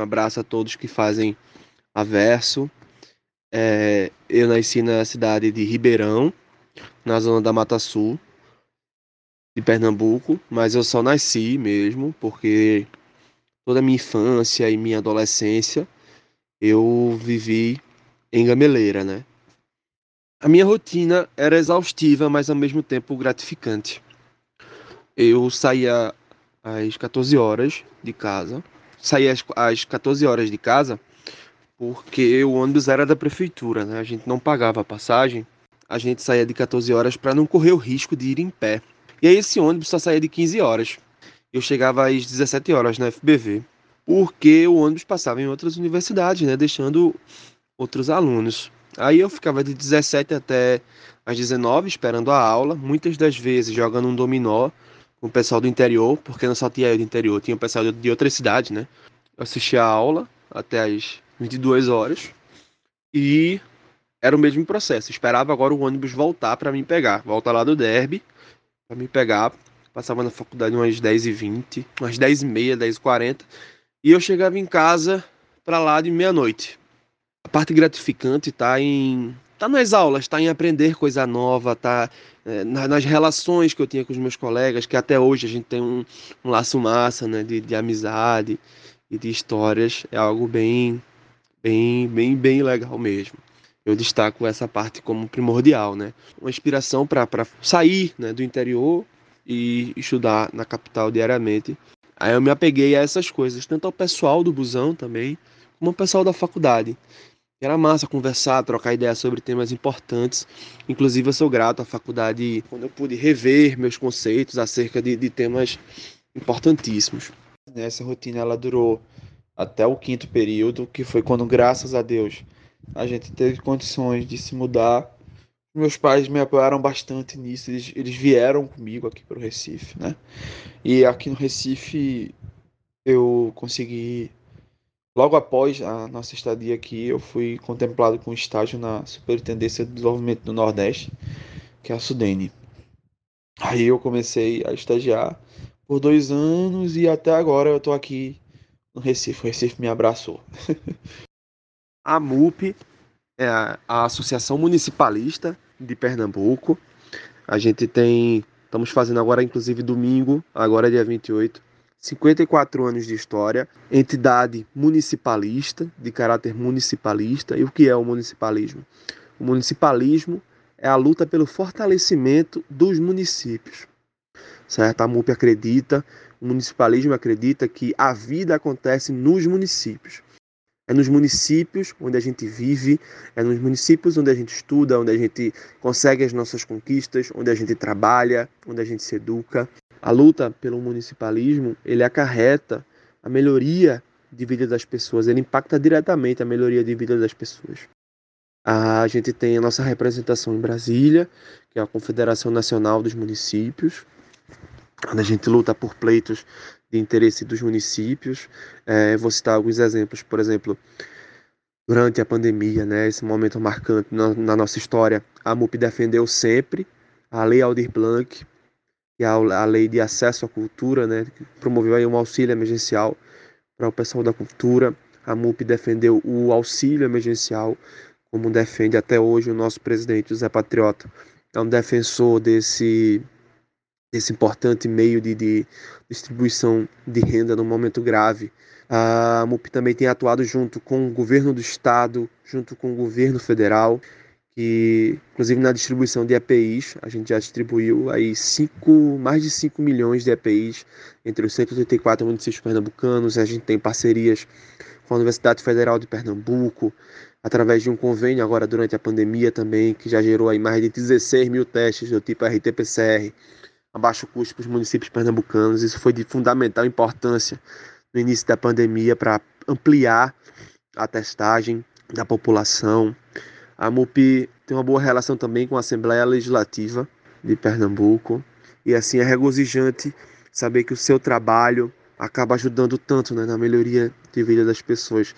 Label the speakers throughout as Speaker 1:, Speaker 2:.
Speaker 1: Um abraço a todos que fazem a Verso. É, eu nasci na cidade de Ribeirão, na zona da Mata Sul, de Pernambuco, mas eu só nasci mesmo porque toda a minha infância e minha adolescência eu vivi em Gameleira, né? A minha rotina era exaustiva, mas ao mesmo tempo gratificante. Eu saía às 14 horas de casa. Saía às, às 14 horas de casa porque o ônibus era da prefeitura, né? A gente não pagava a passagem. A gente saía de 14 horas para não correr o risco de ir em pé. E aí esse ônibus só saía de 15 horas. Eu chegava às 17 horas na FBV, porque o ônibus passava em outras universidades, né, deixando outros alunos. Aí eu ficava de 17 até às 19 esperando a aula, muitas das vezes jogando um dominó com o pessoal do interior, porque não só tinha eu do interior, tinha o pessoal de outras cidades, né? Eu assistia a aula até às 22 horas e era o mesmo processo. Esperava agora o ônibus voltar para me pegar, volta lá do Derby para me pegar. Passava na faculdade umas 10h20, umas 10h30, 10h40 e eu chegava em casa para lá de meia-noite a parte gratificante está em tá nas aulas, está em aprender coisa nova, tá é, nas relações que eu tinha com os meus colegas, que até hoje a gente tem um, um laço massa, né, de, de amizade e de histórias, é algo bem, bem, bem, bem legal mesmo. Eu destaco essa parte como primordial, né? Uma inspiração para sair né, do interior e estudar na capital diariamente. Aí eu me apeguei a essas coisas, tanto ao pessoal do busão também, como ao pessoal da faculdade. Era massa conversar, trocar ideias sobre temas importantes. Inclusive, eu sou grato à faculdade quando eu pude rever meus conceitos acerca de, de temas importantíssimos. Essa rotina ela durou até o quinto período, que foi quando, graças a Deus, a gente teve condições de se mudar. Meus pais me apoiaram bastante nisso, eles, eles vieram comigo aqui para o Recife, né? E aqui no Recife eu consegui Logo após a nossa estadia aqui, eu fui contemplado com estágio na Superintendência de Desenvolvimento do Nordeste, que é a Sudene. Aí eu comecei a estagiar por dois anos e até agora eu estou aqui no Recife. O Recife me abraçou. a MUP é a Associação Municipalista de Pernambuco. A gente tem, estamos fazendo agora, inclusive domingo, agora é dia 28, 54 anos de história, entidade municipalista, de caráter municipalista. E o que é o municipalismo? O municipalismo é a luta pelo fortalecimento dos municípios. Certo? A MUP acredita, o municipalismo acredita que a vida acontece nos municípios. É nos municípios onde a gente vive, é nos municípios onde a gente estuda, onde a gente consegue as nossas conquistas, onde a gente trabalha, onde a gente se educa a luta pelo municipalismo, ele acarreta a melhoria de vida das pessoas, ele impacta diretamente a melhoria de vida das pessoas. A gente tem a nossa representação em Brasília, que é a Confederação Nacional dos Municípios, onde a gente luta por pleitos de interesse dos municípios. É, vou citar alguns exemplos, por exemplo, durante a pandemia, né, esse momento marcante na, na nossa história, a MUP defendeu sempre a Lei Aldir Blanc, que é a lei de acesso à cultura, né, que promoveu aí um auxílio emergencial para o pessoal da cultura. A MUP defendeu o auxílio emergencial, como defende até hoje o nosso presidente José Patriota. É um defensor desse, desse importante meio de, de distribuição de renda num momento grave. A MUP também tem atuado junto com o governo do estado, junto com o governo federal que inclusive na distribuição de EPIs, a gente já distribuiu aí cinco, mais de 5 milhões de EPIs entre os 184 municípios pernambucanos, a gente tem parcerias com a Universidade Federal de Pernambuco, através de um convênio agora durante a pandemia também, que já gerou aí mais de 16 mil testes do tipo RT-PCR a baixo custo para os municípios pernambucanos. Isso foi de fundamental importância no início da pandemia para ampliar a testagem da população, a MUP tem uma boa relação também com a Assembleia Legislativa de Pernambuco. E assim é regozijante saber que o seu trabalho acaba ajudando tanto né, na melhoria de vida das pessoas.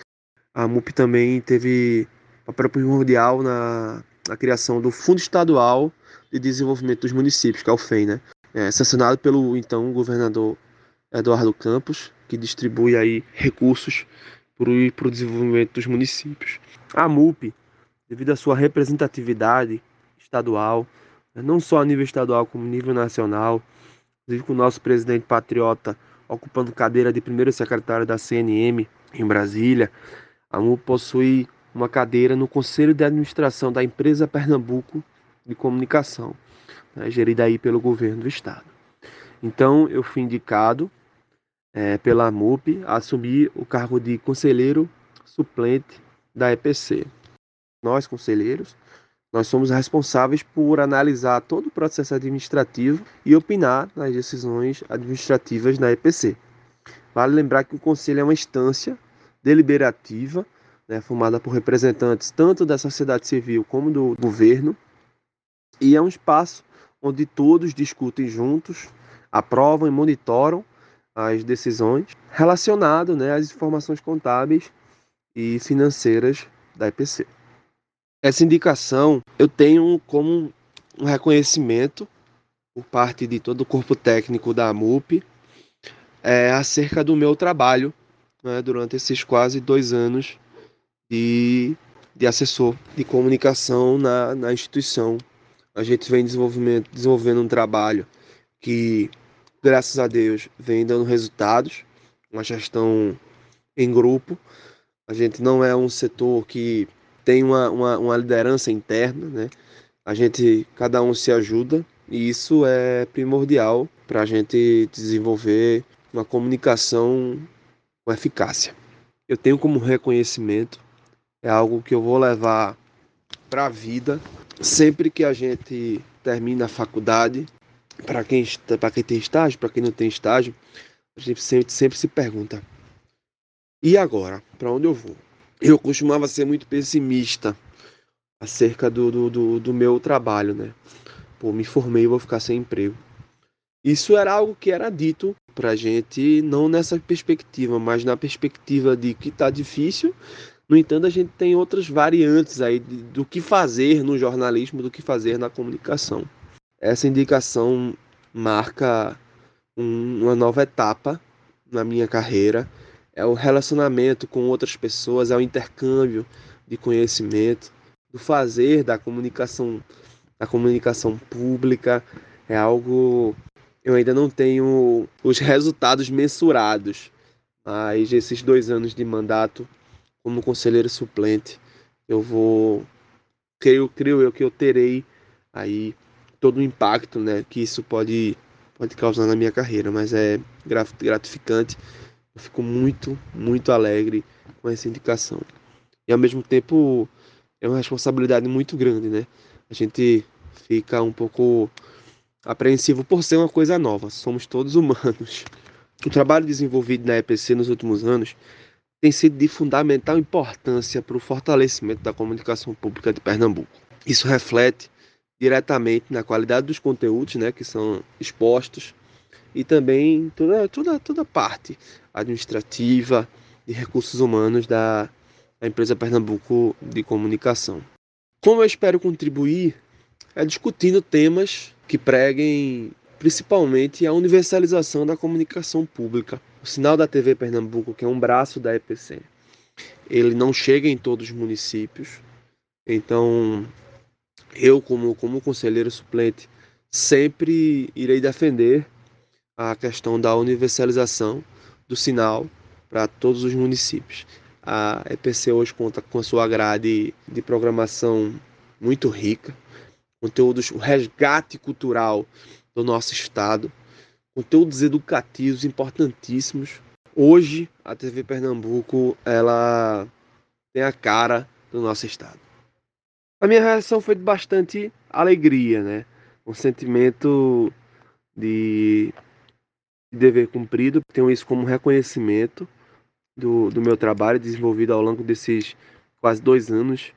Speaker 1: A MUP também teve papel primordial na, na criação do Fundo Estadual de Desenvolvimento dos Municípios, que é o FEM, né? É, sancionado pelo então governador Eduardo Campos, que distribui aí recursos para o desenvolvimento dos municípios. A MUP, devido à sua representatividade estadual, né, não só a nível estadual como nível nacional, inclusive com o nosso presidente patriota ocupando cadeira de primeiro secretário da CNM em Brasília, a MUP possui uma cadeira no Conselho de Administração da empresa Pernambuco de Comunicação, né, gerida aí pelo governo do estado. Então, eu fui indicado é, pela MUP a assumir o cargo de conselheiro suplente da EPC. Nós, conselheiros, nós somos responsáveis por analisar todo o processo administrativo e opinar nas decisões administrativas da EPC. Vale lembrar que o conselho é uma instância deliberativa, né, formada por representantes tanto da sociedade civil como do governo, e é um espaço onde todos discutem juntos, aprovam e monitoram as decisões relacionadas né, às informações contábeis e financeiras da EPC. Essa indicação eu tenho como um reconhecimento por parte de todo o corpo técnico da MUP é, acerca do meu trabalho né, durante esses quase dois anos de, de assessor de comunicação na, na instituição. A gente vem desenvolvendo um trabalho que graças a Deus, vem dando resultados, uma gestão em grupo. A gente não é um setor que tem uma, uma, uma liderança interna, né? A gente, cada um se ajuda e isso é primordial para a gente desenvolver uma comunicação com eficácia. Eu tenho como reconhecimento, é algo que eu vou levar para a vida sempre que a gente termina a faculdade, para quem, quem tem estágio, para quem não tem estágio, a gente sempre, sempre se pergunta: e agora? Para onde eu vou? Eu costumava ser muito pessimista acerca do, do, do, do meu trabalho, né? Pô, me formei e vou ficar sem emprego. Isso era algo que era dito pra gente, não nessa perspectiva, mas na perspectiva de que tá difícil. No entanto, a gente tem outras variantes aí do que fazer no jornalismo, do que fazer na comunicação. Essa indicação marca um, uma nova etapa na minha carreira. É o relacionamento com outras pessoas, é o intercâmbio de conhecimento, do fazer da comunicação, da comunicação pública. É algo eu ainda não tenho os resultados mensurados, mas esses dois anos de mandato como conselheiro suplente, eu vou creio, creio eu que eu terei aí todo o impacto né, que isso pode, pode causar na minha carreira, mas é gratificante. Eu fico muito, muito alegre com essa indicação. E ao mesmo tempo é uma responsabilidade muito grande, né? A gente fica um pouco apreensivo por ser uma coisa nova. Somos todos humanos. O trabalho desenvolvido na EPC nos últimos anos tem sido de fundamental importância para o fortalecimento da comunicação pública de Pernambuco. Isso reflete diretamente na qualidade dos conteúdos né, que são expostos e também toda, toda, toda a parte administrativa de recursos humanos da, da empresa Pernambuco de Comunicação. Como eu espero contribuir é discutindo temas que preguem principalmente a universalização da comunicação pública. O sinal da TV Pernambuco, que é um braço da EPC, ele não chega em todos os municípios. Então, eu, como, como conselheiro suplente, sempre irei defender a questão da universalização do sinal para todos os municípios. A EPC hoje conta com a sua grade de programação muito rica, conteúdos, o resgate cultural do nosso estado, conteúdos educativos importantíssimos. Hoje, a TV Pernambuco, ela tem a cara do nosso estado. A minha reação foi de bastante alegria, né? Um sentimento de, de dever cumprido. Tenho isso como reconhecimento do, do meu trabalho desenvolvido ao longo desses quase dois anos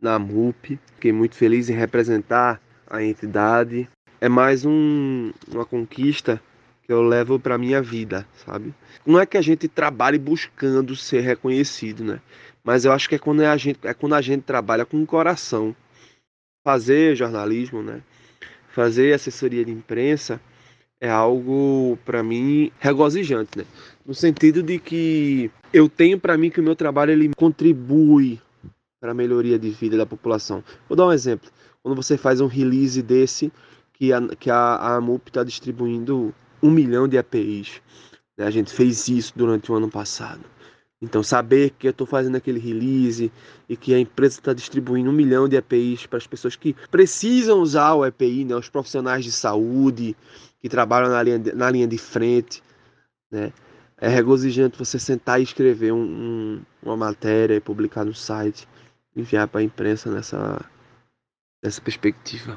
Speaker 1: na MUP. Fiquei muito feliz em representar a entidade. É mais um, uma conquista que eu levo para minha vida, sabe? Não é que a gente trabalhe buscando ser reconhecido, né? Mas eu acho que é quando a gente, é quando a gente trabalha com o coração. Fazer jornalismo, né? Fazer assessoria de imprensa é algo para mim regozijante, né? No sentido de que eu tenho para mim que o meu trabalho ele contribui para a melhoria de vida da população. Vou dar um exemplo. Quando você faz um release desse, que a, que a, a AMUP está distribuindo um milhão de EPIs. Né? A gente fez isso durante o ano passado. Então, saber que eu estou fazendo aquele release e que a empresa está distribuindo um milhão de EPIs para as pessoas que precisam usar o EPI, né? os profissionais de saúde que trabalham na linha de, na linha de frente. Né? É regozijante você sentar e escrever um, um, uma matéria e publicar no site, enviar para a imprensa nessa, nessa perspectiva.